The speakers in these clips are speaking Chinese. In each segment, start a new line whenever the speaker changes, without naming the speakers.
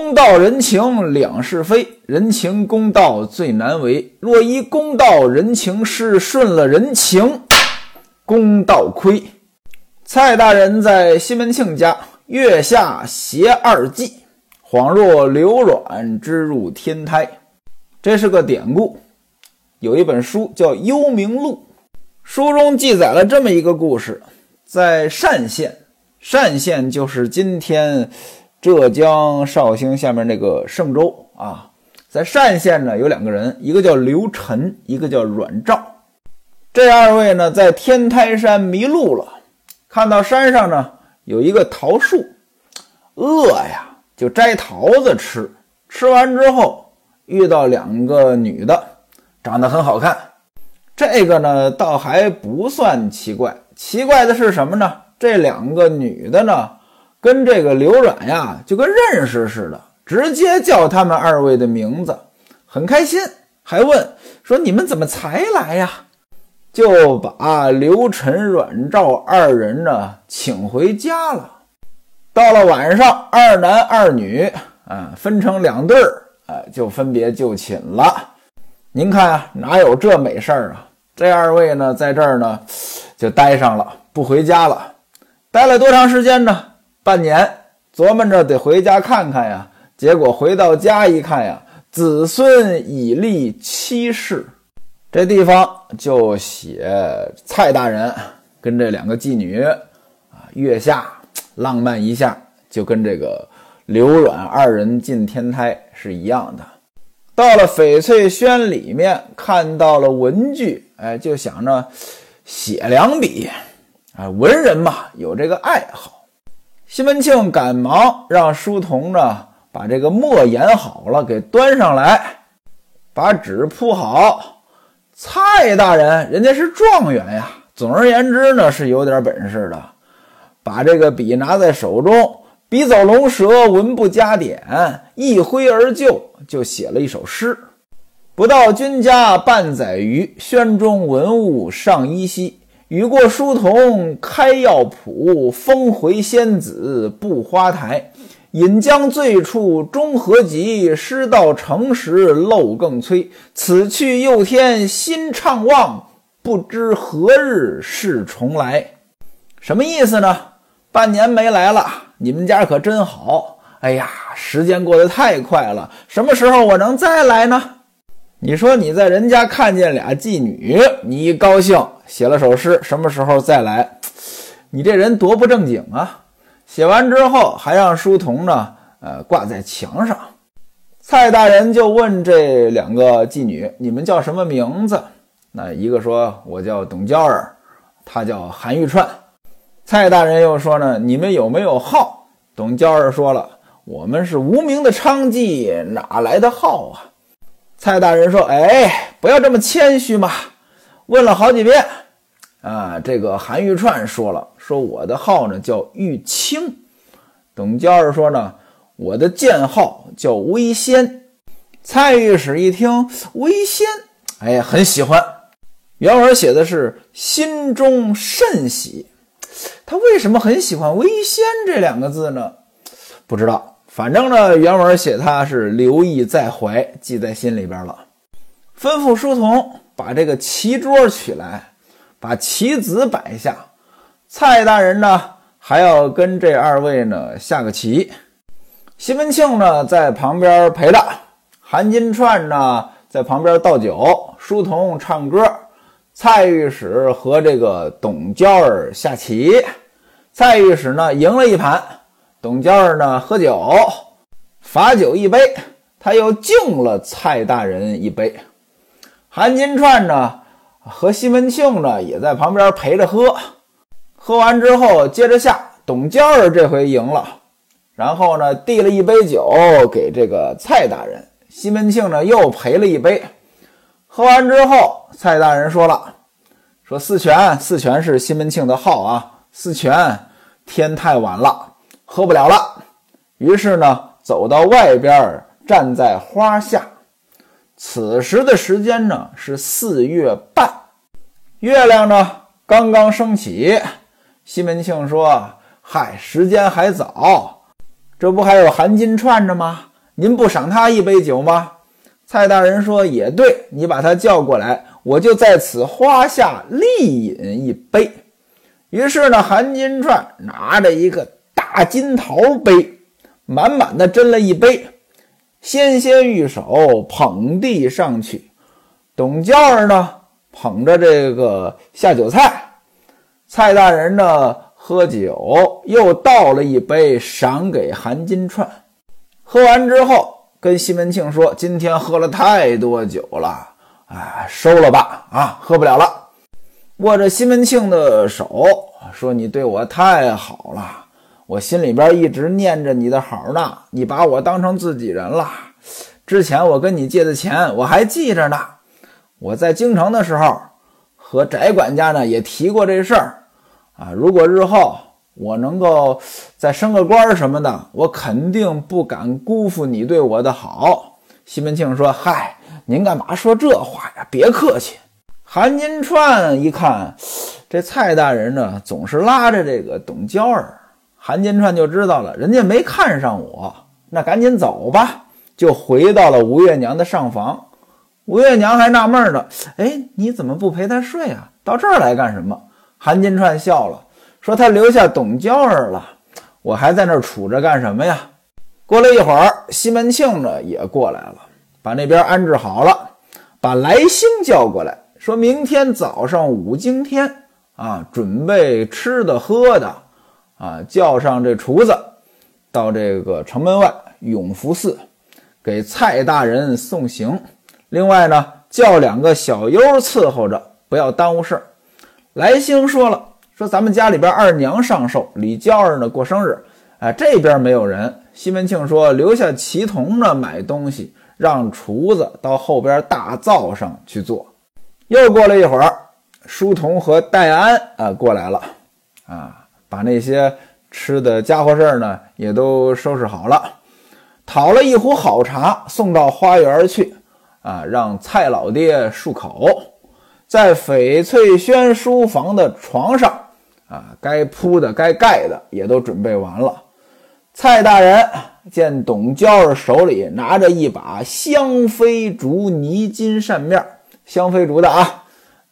公道人情两是非，人情公道最难为。若依公道人情失，顺了人情，公道亏。蔡大人在西门庆家，月下携二妓，恍若流卵之入天胎。这是个典故，有一本书叫《幽冥录》，书中记载了这么一个故事：在单县，单县就是今天。浙江绍兴下面那个嵊州啊，在单县呢有两个人，一个叫刘晨，一个叫阮肇。这二位呢在天台山迷路了，看到山上呢有一个桃树，饿呀就摘桃子吃。吃完之后遇到两个女的，长得很好看。这个呢倒还不算奇怪，奇怪的是什么呢？这两个女的呢？跟这个刘阮呀，就跟认识似的，直接叫他们二位的名字，很开心，还问说：“你们怎么才来呀？”就把刘晨、阮肇二人呢请回家了。到了晚上，二男二女啊分成两对儿，啊就分别就寝了。您看啊，哪有这美事儿啊？这二位呢，在这儿呢就待上了，不回家了。待了多长时间呢？半年琢磨着得回家看看呀，结果回到家一看呀，子孙已立七世，这地方就写蔡大人跟这两个妓女啊，月下浪漫一下，就跟这个刘阮二人进天台是一样的。到了翡翠轩里面，看到了文具，哎，就想着写两笔，啊，文人嘛，有这个爱好。西门庆赶忙让书童呢把这个墨研好了，给端上来，把纸铺好。蔡大人，人家是状元呀。总而言之呢，是有点本事的。把这个笔拿在手中，笔走龙蛇，文不加点，一挥而就，就写了一首诗：“不到君家半载余，轩中文物尚依稀。”雨过书童开药谱，风回仙子布花台。饮将醉处终何及？诗到成时漏更催。此去又添新怅望，不知何日是重来。什么意思呢？半年没来了，你们家可真好。哎呀，时间过得太快了，什么时候我能再来呢？你说你在人家看见俩妓女，你一高兴。写了首诗，什么时候再来？你这人多不正经啊！写完之后还让书童呢，呃，挂在墙上。蔡大人就问这两个妓女：“你们叫什么名字？”那一个说：“我叫董娇儿。”她叫韩玉串。蔡大人又说：“呢，你们有没有号？”董娇儿说了：“我们是无名的娼妓，哪来的号啊？”蔡大人说：“哎，不要这么谦虚嘛。”问了好几遍，啊，这个韩玉串说了，说我的号呢叫玉清。董娇儿说呢，我的剑号叫微仙。蔡御史一听微仙，哎呀，很喜欢。原文写的是心中甚喜。他为什么很喜欢微仙这两个字呢？不知道，反正呢，原文写他是留意在怀，记在心里边了。吩咐书童。把这个棋桌取来，把棋子摆下。蔡大人呢，还要跟这二位呢下个棋。西门庆呢在旁边陪着，韩金串呢在旁边倒酒，书童唱歌，蔡御史和这个董娇儿下棋。蔡御史呢赢了一盘，董娇儿呢喝酒，罚酒一杯，他又敬了蔡大人一杯。韩金串呢，和西门庆呢也在旁边陪着喝，喝完之后接着下。董娇儿这回赢了，然后呢递了一杯酒给这个蔡大人，西门庆呢又陪了一杯。喝完之后，蔡大人说了：“说四全，四全是西门庆的号啊。四全，天太晚了，喝不了了。”于是呢走到外边，站在花下。此时的时间呢是四月半，月亮呢刚刚升起。西门庆说：“嗨，时间还早，这不还有韩金串着吗？您不赏他一杯酒吗？蔡大人说：“也对，你把他叫过来，我就在此花下力饮一杯。”于是呢，韩金串拿着一个大金桃杯，满满的斟了一杯，纤纤玉手捧地上去。董娇儿呢，捧着这个下酒菜。蔡大人呢，喝酒又倒了一杯，赏给韩金串。喝完之后。跟西门庆说：“今天喝了太多酒了，哎，收了吧，啊，喝不了了。”握着西门庆的手说：“你对我太好了，我心里边一直念着你的好呢。你把我当成自己人了。之前我跟你借的钱我还记着呢。我在京城的时候和翟管家呢也提过这事儿啊。如果日后……”我能够再升个官什么的，我肯定不敢辜负你对我的好。西门庆说：“嗨，您干嘛说这话呀？别客气。”韩金川一看，这蔡大人呢总是拉着这个董娇儿，韩金串就知道了，人家没看上我，那赶紧走吧，就回到了吴月娘的上房。吴月娘还纳闷呢：“哎，你怎么不陪她睡啊？到这儿来干什么？”韩金串笑了。说他留下董娇儿了，我还在那儿杵着干什么呀？过了一会儿，西门庆呢也过来了，把那边安置好了，把来兴叫过来，说明天早上五更天啊，准备吃的喝的啊，叫上这厨子到这个城门外永福寺给蔡大人送行。另外呢，叫两个小优伺候着，不要耽误事儿。来兴说了。说咱们家里边二娘上寿，李娇儿呢过生日，哎，这边没有人。西门庆说留下齐同呢买东西，让厨子到后边大灶上去做。又过了一会儿，书童和戴安啊过来了，啊，把那些吃的家伙事儿呢也都收拾好了，讨了一壶好茶送到花园去，啊，让蔡老爹漱口，在翡翠轩书房的床上。啊，该铺的、该盖的也都准备完了。蔡大人见董娇儿手里拿着一把香妃竹泥金扇面，香妃竹的啊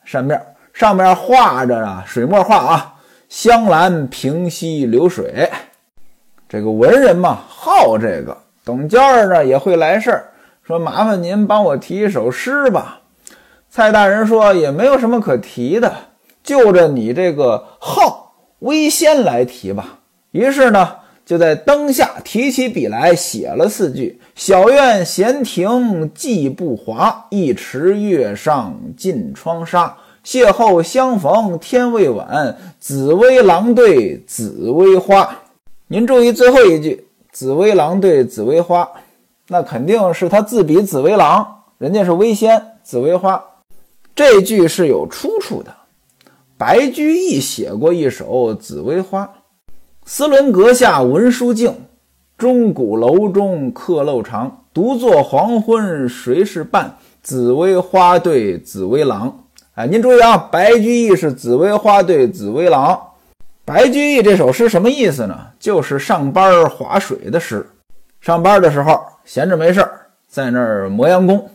扇面，上面画着啊水墨画啊，香兰平溪流水。这个文人嘛，好这个。董娇儿呢也会来事儿，说麻烦您帮我提一首诗吧。蔡大人说也没有什么可提的。就着你这个号微仙来提吧。于是呢，就在灯下提起笔来，写了四句：“小院闲庭寂不华，一池月上尽窗纱。邂逅相逢天未晚，紫薇郎对紫薇花。”您注意最后一句“紫薇郎对紫薇花”，那肯定是他自比紫薇郎，人家是微仙紫薇花。这句是有出处的。白居易写过一首《紫薇花》：“丝纶阁下文书静，钟鼓楼中客漏长。独坐黄昏谁是伴？紫薇花对紫薇郎。”哎，您注意啊，白居易是紫薇花对紫薇郎。白居易这首诗什么意思呢？就是上班划水的诗。上班的时候闲着没事，在那儿磨洋工。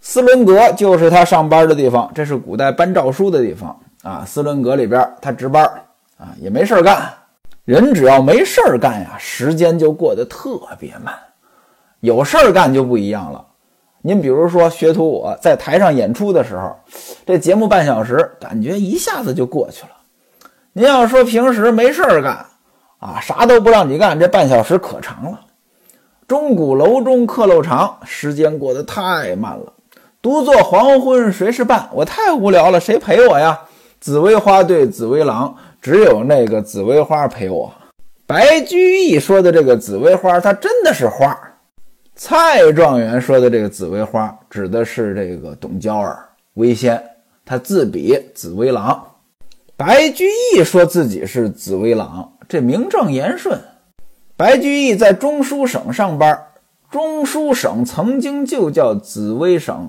斯伦阁就是他上班的地方，这是古代颁诏书的地方。啊，斯伦阁里边他值班啊，也没事干。人只要没事干呀，时间就过得特别慢。有事干就不一样了。您比如说，学徒我在台上演出的时候，这节目半小时，感觉一下子就过去了。您要说平时没事干啊，啥都不让你干，这半小时可长了。钟鼓楼中客漏长，时间过得太慢了。独坐黄昏谁是伴？我太无聊了，谁陪我呀？紫薇花对紫薇郎，只有那个紫薇花陪我。白居易说的这个紫薇花，它真的是花。蔡状元说的这个紫薇花，指的是这个董娇儿微仙，他自比紫薇郎。白居易说自己是紫薇郎，这名正言顺。白居易在中书省上班，中书省曾经就叫紫薇省。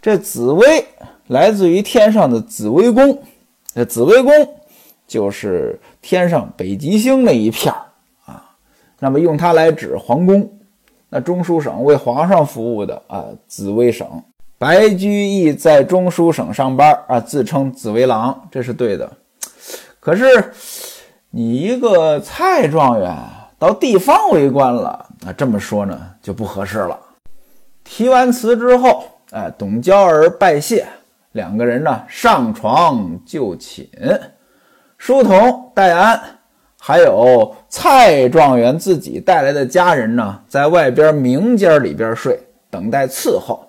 这紫薇。来自于天上的紫微宫，这紫微宫就是天上北极星那一片儿啊。那么用它来指皇宫，那中书省为皇上服务的啊，紫微省。白居易在中书省上班啊，自称紫微郎，这是对的。可是你一个蔡状元到地方为官了啊，这么说呢就不合适了。提完词之后，哎，董娇儿拜谢，两个人呢上床就寝。书童戴安。还有蔡状元自己带来的家人呢，在外边明间里边睡，等待伺候。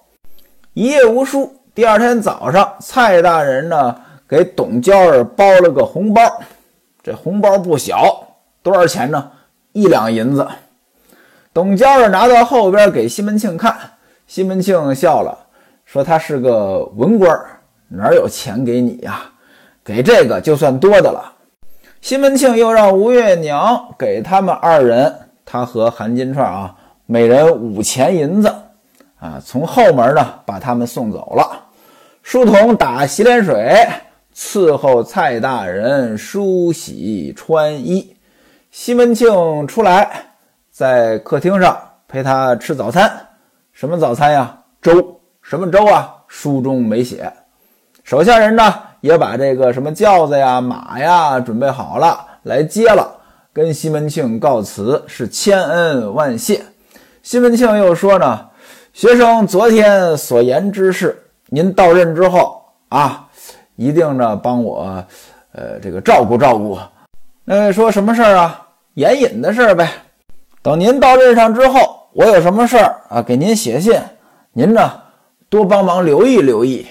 一夜无书。第二天早上，蔡大人呢给董娇儿包了个红包，这红包不小，多少钱呢？一两银子。董娇儿拿到后边给西门庆看，西门庆笑了，说他是个文官，哪有钱给你呀？给这个就算多的了。西门庆又让吴月娘给他们二人，他和韩金钏啊，每人五钱银子，啊，从后门呢把他们送走了。书童打洗脸水，伺候蔡大人梳洗穿衣。西门庆出来，在客厅上陪他吃早餐。什么早餐呀？粥。什么粥啊？书中没写。手下人呢？也把这个什么轿子呀、马呀准备好了，来接了，跟西门庆告辞，是千恩万谢。西门庆又说呢，学生昨天所言之事，您到任之后啊，一定呢帮我，呃，这个照顾照顾。那位说什么事儿啊？严引的事儿呗。等您到任上之后，我有什么事儿啊，给您写信，您呢多帮忙留意留意。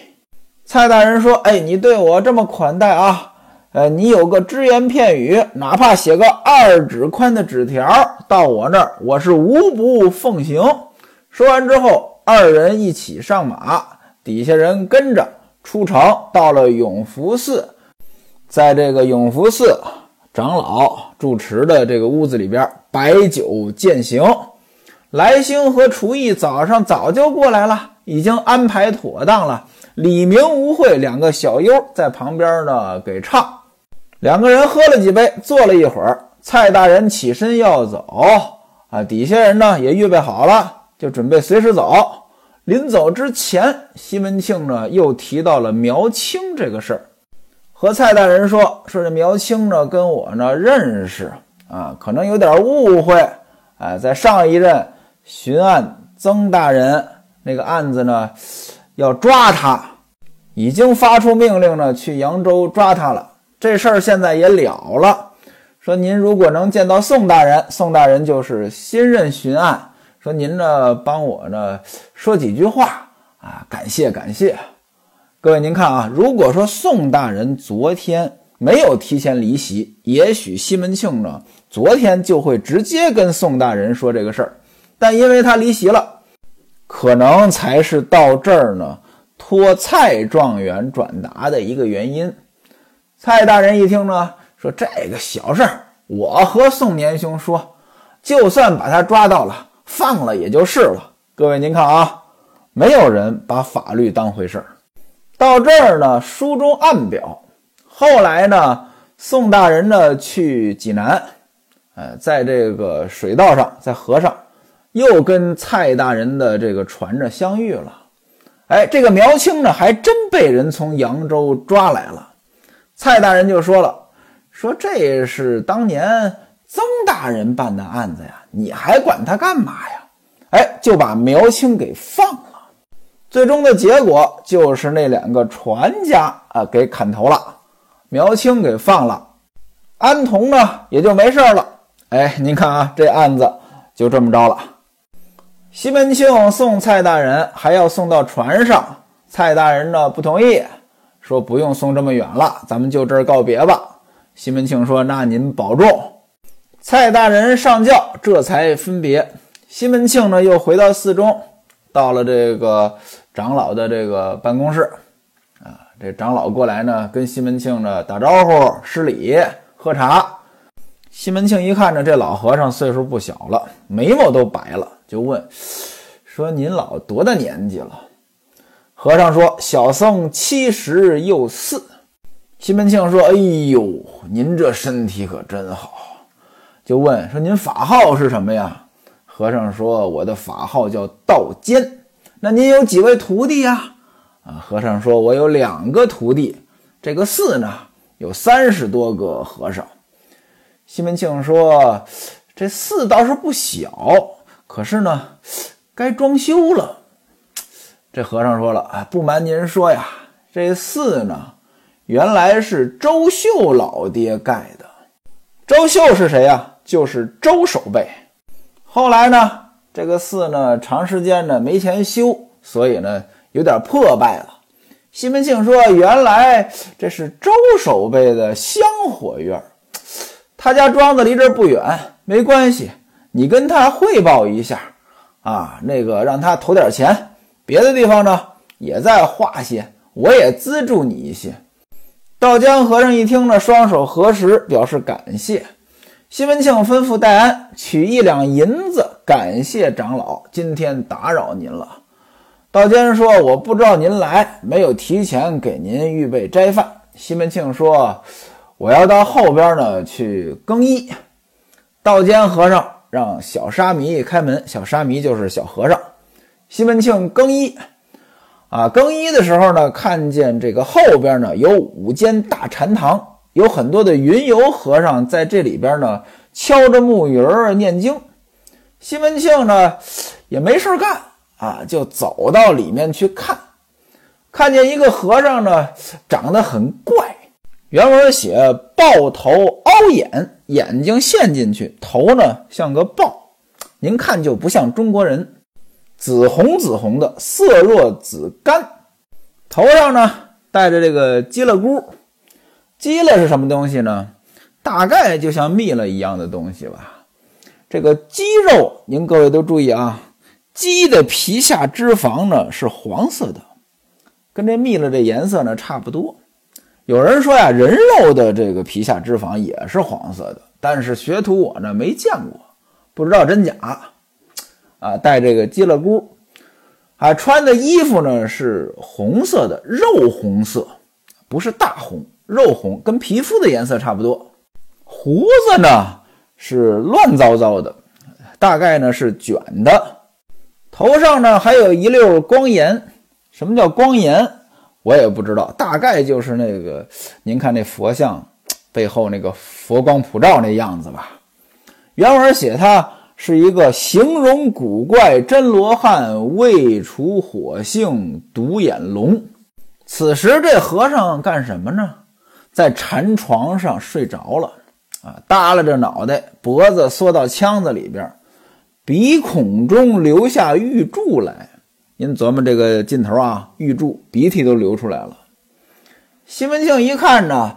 蔡大人说：“哎，你对我这么款待啊，呃，你有个只言片语，哪怕写个二指宽的纸条到我那儿，我是无不奉行。”说完之后，二人一起上马，底下人跟着出城，到了永福寺，在这个永福寺长老住持的这个屋子里边摆酒饯行。来兴和厨艺早上早就过来了，已经安排妥当了。李明、吴慧两个小优在旁边呢，给唱。两个人喝了几杯，坐了一会儿。蔡大人起身要走啊，底下人呢也预备好了，就准备随时走。临走之前，西门庆呢又提到了苗青这个事儿，和蔡大人说：“说这苗青呢跟我呢认识啊，可能有点误会。哎，在上一任巡案曾大人那个案子呢。”要抓他，已经发出命令呢，去扬州抓他了。这事儿现在也了了。说您如果能见到宋大人，宋大人就是新任巡案。说您呢，帮我呢说几句话啊，感谢感谢。各位您看啊，如果说宋大人昨天没有提前离席，也许西门庆呢昨天就会直接跟宋大人说这个事儿。但因为他离席了。可能才是到这儿呢，托蔡状元转达的一个原因。蔡大人一听呢，说这个小事儿，我和宋年兄说，就算把他抓到了，放了也就是了。各位您看啊，没有人把法律当回事儿。到这儿呢，书中暗表。后来呢，宋大人呢去济南，呃，在这个水道上，在河上。又跟蔡大人的这个船着相遇了，哎，这个苗青呢，还真被人从扬州抓来了。蔡大人就说了：“说这是当年曾大人办的案子呀，你还管他干嘛呀？”哎，就把苗青给放了。最终的结果就是那两个船家啊给砍头了，苗青给放了，安童呢也就没事了。哎，您看啊，这案子就这么着了。西门庆送蔡大人，还要送到船上。蔡大人呢不同意，说不用送这么远了，咱们就这儿告别吧。西门庆说：“那您保重。”蔡大人上轿，这才分别。西门庆呢又回到寺中，到了这个长老的这个办公室。啊，这长老过来呢，跟西门庆呢打招呼、施礼、喝茶。西门庆一看呢，这老和尚岁数不小了，眉毛都白了。就问说：“您老多大年纪了？”和尚说：“小僧七十又四。”西门庆说：“哎呦，您这身体可真好。”就问说：“您法号是什么呀？”和尚说：“我的法号叫道坚。”那您有几位徒弟呀？啊，和尚说：“我有两个徒弟。这个寺呢，有三十多个和尚。”西门庆说：“这寺倒是不小，可是呢，该装修了。”这和尚说了：“啊，不瞒您说呀，这寺呢，原来是周秀老爹盖的。周秀是谁呀？就是周守备。后来呢，这个寺呢，长时间呢没钱修，所以呢，有点破败了。西门庆说：原来这是周守备的香火院，他家庄子离这儿不远，没关系，你跟他汇报一下啊，那个让他投点钱。”别的地方呢，也在画些，我也资助你一些。道江和尚一听呢，双手合十，表示感谢。西门庆吩咐戴安取一两银子，感谢长老，今天打扰您了。道坚说：“我不知道您来，没有提前给您预备斋饭。”西门庆说：“我要到后边呢去更衣。”道坚和尚让小沙弥开门，小沙弥就是小和尚。西门庆更衣，啊，更衣的时候呢，看见这个后边呢有五间大禅堂，有很多的云游和尚在这里边呢敲着木鱼儿念经。西门庆呢也没事干啊，就走到里面去看，看见一个和尚呢长得很怪，原文写豹头凹眼，眼睛陷进去，头呢像个豹，您看就不像中国人。紫红紫红的，色若紫甘，头上呢戴着这个鸡了箍，鸡了是什么东西呢？大概就像蜜了一样的东西吧。这个鸡肉，您各位都注意啊，鸡的皮下脂肪呢是黄色的，跟这蜜了这颜色呢差不多。有人说呀，人肉的这个皮下脂肪也是黄色的，但是学徒我呢没见过，不知道真假。啊，戴这个鸡了箍，啊，穿的衣服呢是红色的肉红色，不是大红，肉红，跟皮肤的颜色差不多。胡子呢是乱糟糟的，大概呢是卷的。头上呢还有一溜光颜，什么叫光颜？我也不知道，大概就是那个您看那佛像背后那个佛光普照那样子吧。原文写他。是一个形容古怪真罗汉，未除火性独眼龙。此时这和尚干什么呢？在禅床上睡着了，啊，耷拉着脑袋，脖子缩到腔子里边，鼻孔中流下玉柱来。您琢磨这个劲头啊，玉柱，鼻涕都流出来了。西门庆一看呢，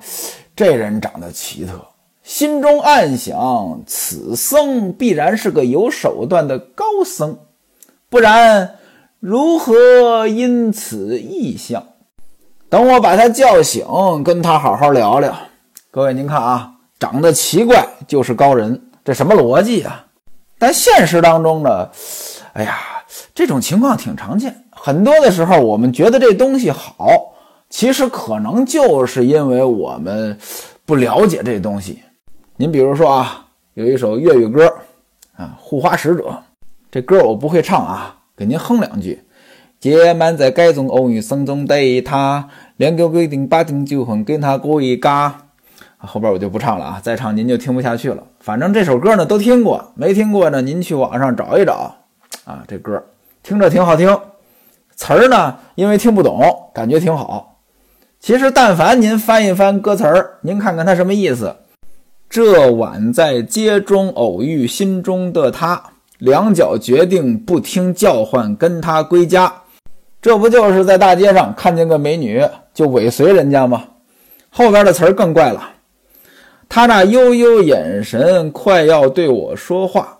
这人长得奇特。心中暗想：此僧必然是个有手段的高僧，不然如何因此异象？等我把他叫醒，跟他好好聊聊。各位，您看啊，长得奇怪就是高人，这什么逻辑啊？但现实当中呢，哎呀，这种情况挺常见。很多的时候，我们觉得这东西好，其实可能就是因为我们不了解这东西。您比如说啊，有一首粤语歌啊，《护花使者》，这歌我不会唱啊，给您哼两句。今晚在街中偶遇声中对他，两个规定八定九分跟他过一嘎。后边我就不唱了啊，再唱您就听不下去了。反正这首歌呢都听过，没听过呢您去网上找一找啊。这歌听着挺好听，词儿呢因为听不懂，感觉挺好。其实但凡您翻一翻歌词儿，您看看它什么意思。这晚在街中偶遇心中的他，两脚决定不听叫唤，跟他归家。这不就是在大街上看见个美女就尾随人家吗？后边的词儿更怪了，他那悠悠眼神快要对我说话，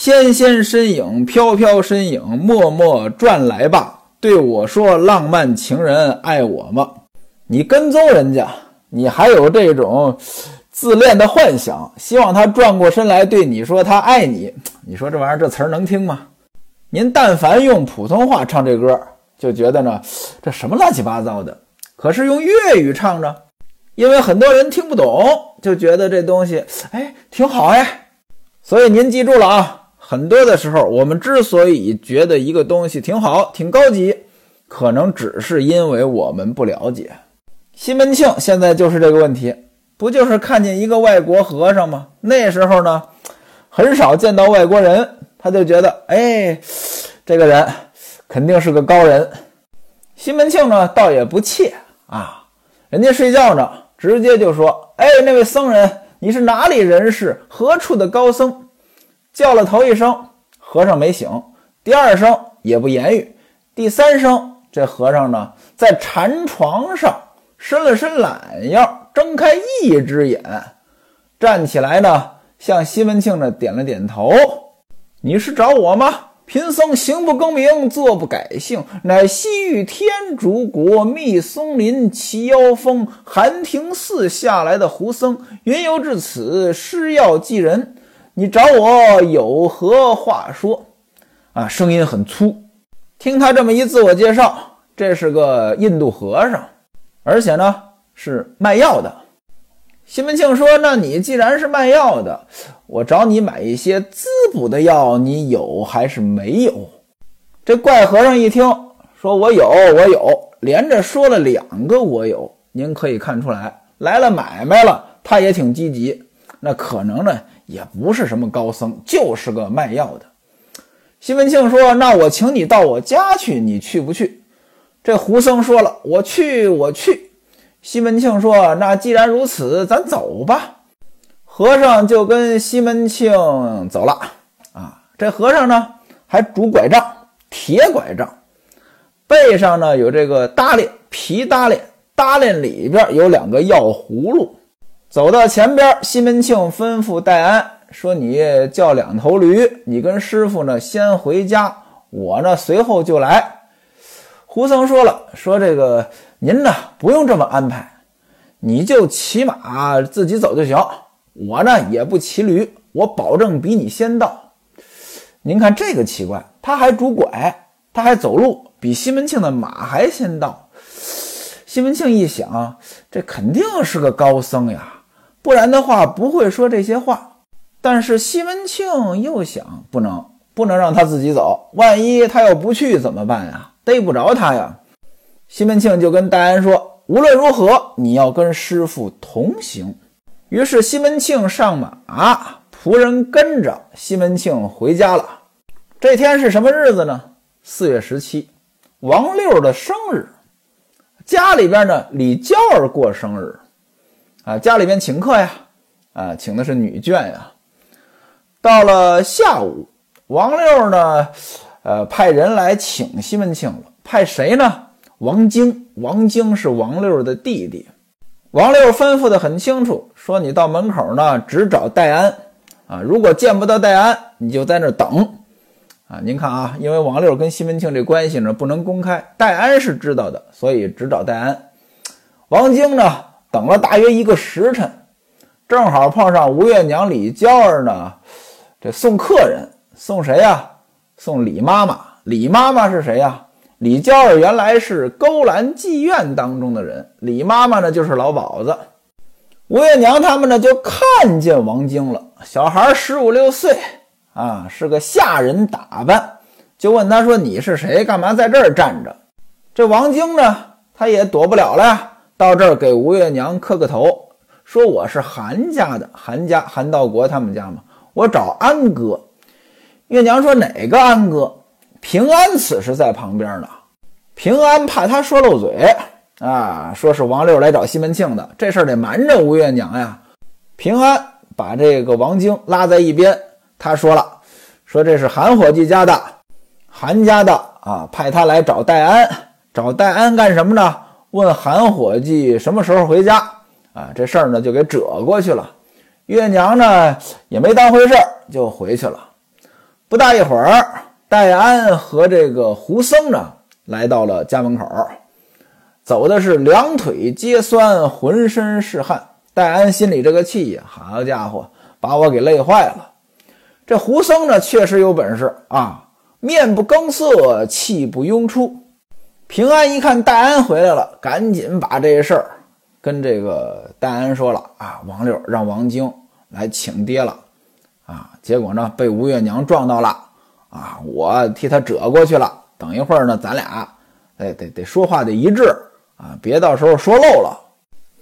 纤纤身影，飘飘身影，默默转来吧，对我说：“浪漫情人爱我吗？”你跟踪人家，你还有这种？自恋的幻想，希望他转过身来对你说他爱你。你说这玩意儿这词儿能听吗？您但凡用普通话唱这歌，就觉得呢这什么乱七八糟的。可是用粤语唱着，因为很多人听不懂，就觉得这东西哎挺好哎。所以您记住了啊，很多的时候，我们之所以觉得一个东西挺好、挺高级，可能只是因为我们不了解。西门庆现在就是这个问题，不就是看见一个外国和尚吗？那时候呢，很少见到外国人，他就觉得，哎，这个人肯定是个高人。西门庆呢，倒也不怯啊，人家睡觉呢，直接就说：“哎，那位僧人，你是哪里人士？何处的高僧？”叫了头一声，和尚没醒；第二声也不言语；第三声，这和尚呢，在禅床上伸了伸懒腰，睁开一只眼，站起来呢，向西门庆呢点了点头：“你是找我吗？”贫僧行不更名，坐不改姓，乃西域天竺国密松林齐妖峰寒亭寺下来的胡僧，云游至此，施药济人。你找我有何话说？啊，声音很粗。听他这么一自我介绍，这是个印度和尚，而且呢是卖药的。西门庆说：“那你既然是卖药的，我找你买一些滋补的药，你有还是没有？”这怪和尚一听，说：“我有，我有。”连着说了两个“我有”。您可以看出来，来了买卖了，他也挺积极。那可能呢，也不是什么高僧，就是个卖药的。西门庆说：“那我请你到我家去，你去不去？”这胡僧说了：“我去，我去。”西门庆说：“那既然如此，咱走吧。”和尚就跟西门庆走了。啊，这和尚呢还拄拐杖，铁拐杖，背上呢有这个搭链，皮搭链，搭链里边有两个药葫芦。走到前边，西门庆吩咐戴安说：“你叫两头驴，你跟师傅呢先回家，我呢随后就来。”胡僧说了：“说这个。”您呢不用这么安排，你就骑马自己走就行。我呢也不骑驴，我保证比你先到。您看这个奇怪，他还拄拐，他还走路，比西门庆的马还先到。西门庆一想，这肯定是个高僧呀，不然的话不会说这些话。但是西门庆又想，不能不能让他自己走，万一他要不去怎么办呀？逮不着他呀。西门庆就跟戴安说：“无论如何，你要跟师傅同行。”于是西门庆上马，仆人跟着西门庆回家了。这天是什么日子呢？四月十七，王六的生日。家里边呢，李娇儿过生日，啊，家里边请客呀，啊，请的是女眷呀。到了下午，王六呢，呃，派人来请西门庆了。派谁呢？王晶，王晶是王六的弟弟。王六吩咐的很清楚，说你到门口呢，只找戴安啊。如果见不到戴安，你就在那等啊。您看啊，因为王六跟西门庆这关系呢不能公开，戴安是知道的，所以只找戴安。王晶呢，等了大约一个时辰，正好碰上吴月娘李娇儿呢，这送客人，送谁呀？送李妈妈。李妈妈是谁呀？李娇儿原来是勾栏妓院当中的人，李妈妈呢就是老鸨子。吴月娘他们呢就看见王晶了，小孩十五六岁啊，是个下人打扮，就问他说：“你是谁？干嘛在这儿站着？”这王晶呢，他也躲不了了呀，到这儿给吴月娘磕个头，说：“我是韩家的，韩家韩道国他们家嘛，我找安哥。”月娘说：“哪个安哥？”平安此时在旁边呢，平安怕他说漏嘴啊，说是王六来找西门庆的，这事儿得瞒着吴月娘呀。平安把这个王晶拉在一边，他说了，说这是韩伙计家的，韩家的啊，派他来找戴安，找戴安干什么呢？问韩伙计什么时候回家啊？这事儿呢就给折过去了。月娘呢也没当回事儿，就回去了。不大一会儿。戴安和这个胡僧呢，来到了家门口，走的是两腿皆酸，浑身是汗。戴安心里这个气呀，好家伙，把我给累坏了。这胡僧呢，确实有本事啊，面不更色，气不拥出。平安一看戴安回来了，赶紧把这事儿跟这个戴安说了啊，王六让王晶来请爹了。啊，结果呢被吴月娘撞到了啊，我替他折过去了。等一会儿呢，咱俩哎得得说话得一致啊，别到时候说漏了。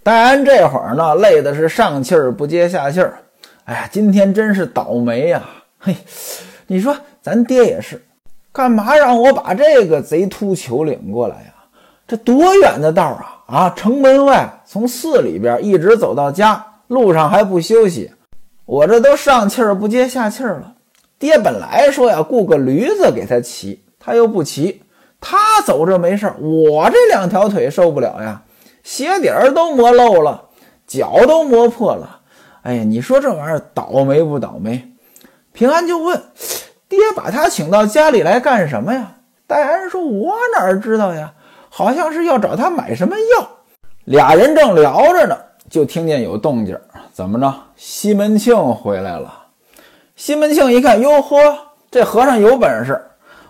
戴安这会儿呢，累的是上气儿不接下气儿。哎呀，今天真是倒霉呀！嘿，你说咱爹也是，干嘛让我把这个贼秃球领过来呀？这多远的道啊！啊，城门外从寺里边一直走到家，路上还不休息，我这都上气儿不接下气儿了。爹本来说呀，雇个驴子给他骑。他又不骑，他走着没事我这两条腿受不了呀，鞋底儿都磨漏了，脚都磨破了。哎呀，你说这玩意儿倒霉不倒霉？平安就问爹：“把他请到家里来干什么呀？”戴安说：“我哪知道呀，好像是要找他买什么药。”俩人正聊着呢，就听见有动静怎么着？西门庆回来了。西门庆一看，哟呵，这和尚有本事。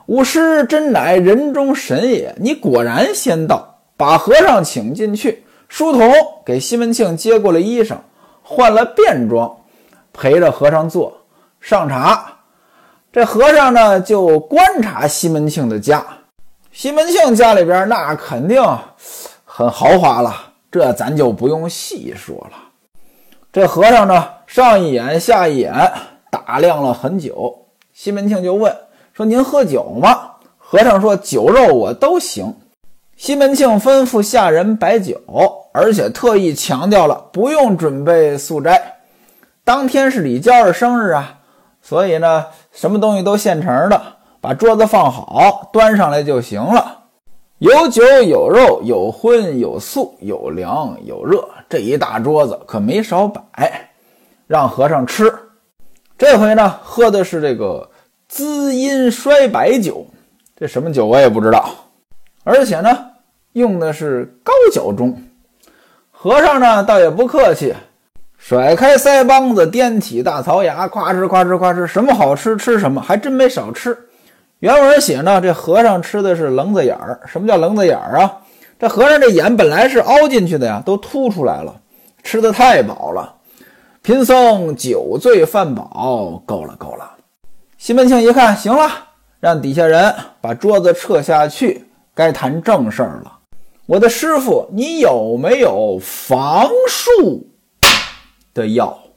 吾师真乃人中神也！你果然先到，把和尚请进去。书童给西门庆接过了衣裳，换了便装，陪着和尚坐上茶。这和尚呢，就观察西门庆的家。西门庆家里边那肯定很豪华了，这咱就不用细说了。这和尚呢，上一眼下一眼打量了很久。西门庆就问。说您喝酒吗？和尚说酒肉我都行。西门庆吩咐下人摆酒，而且特意强调了不用准备素斋。当天是李娇儿生日啊，所以呢，什么东西都现成的，把桌子放好，端上来就行了。有酒有肉有荤有素有凉有热，这一大桌子可没少摆，让和尚吃。这回呢，喝的是这个。滋阴衰白酒，这什么酒我也不知道，而且呢，用的是高脚盅。和尚呢，倒也不客气，甩开腮帮子，掂起大槽牙，夸哧夸哧夸哧，什么好吃吃什么，还真没少吃。原文写呢，这和尚吃的是棱子眼儿。什么叫棱子眼儿啊？这和尚这眼本来是凹进去的呀，都凸出来了，吃的太饱了。贫僧酒醉饭饱，够了够了。西门庆一看，行了，让底下人把桌子撤下去，该谈正事儿了。我的师傅，你有没有防术的药？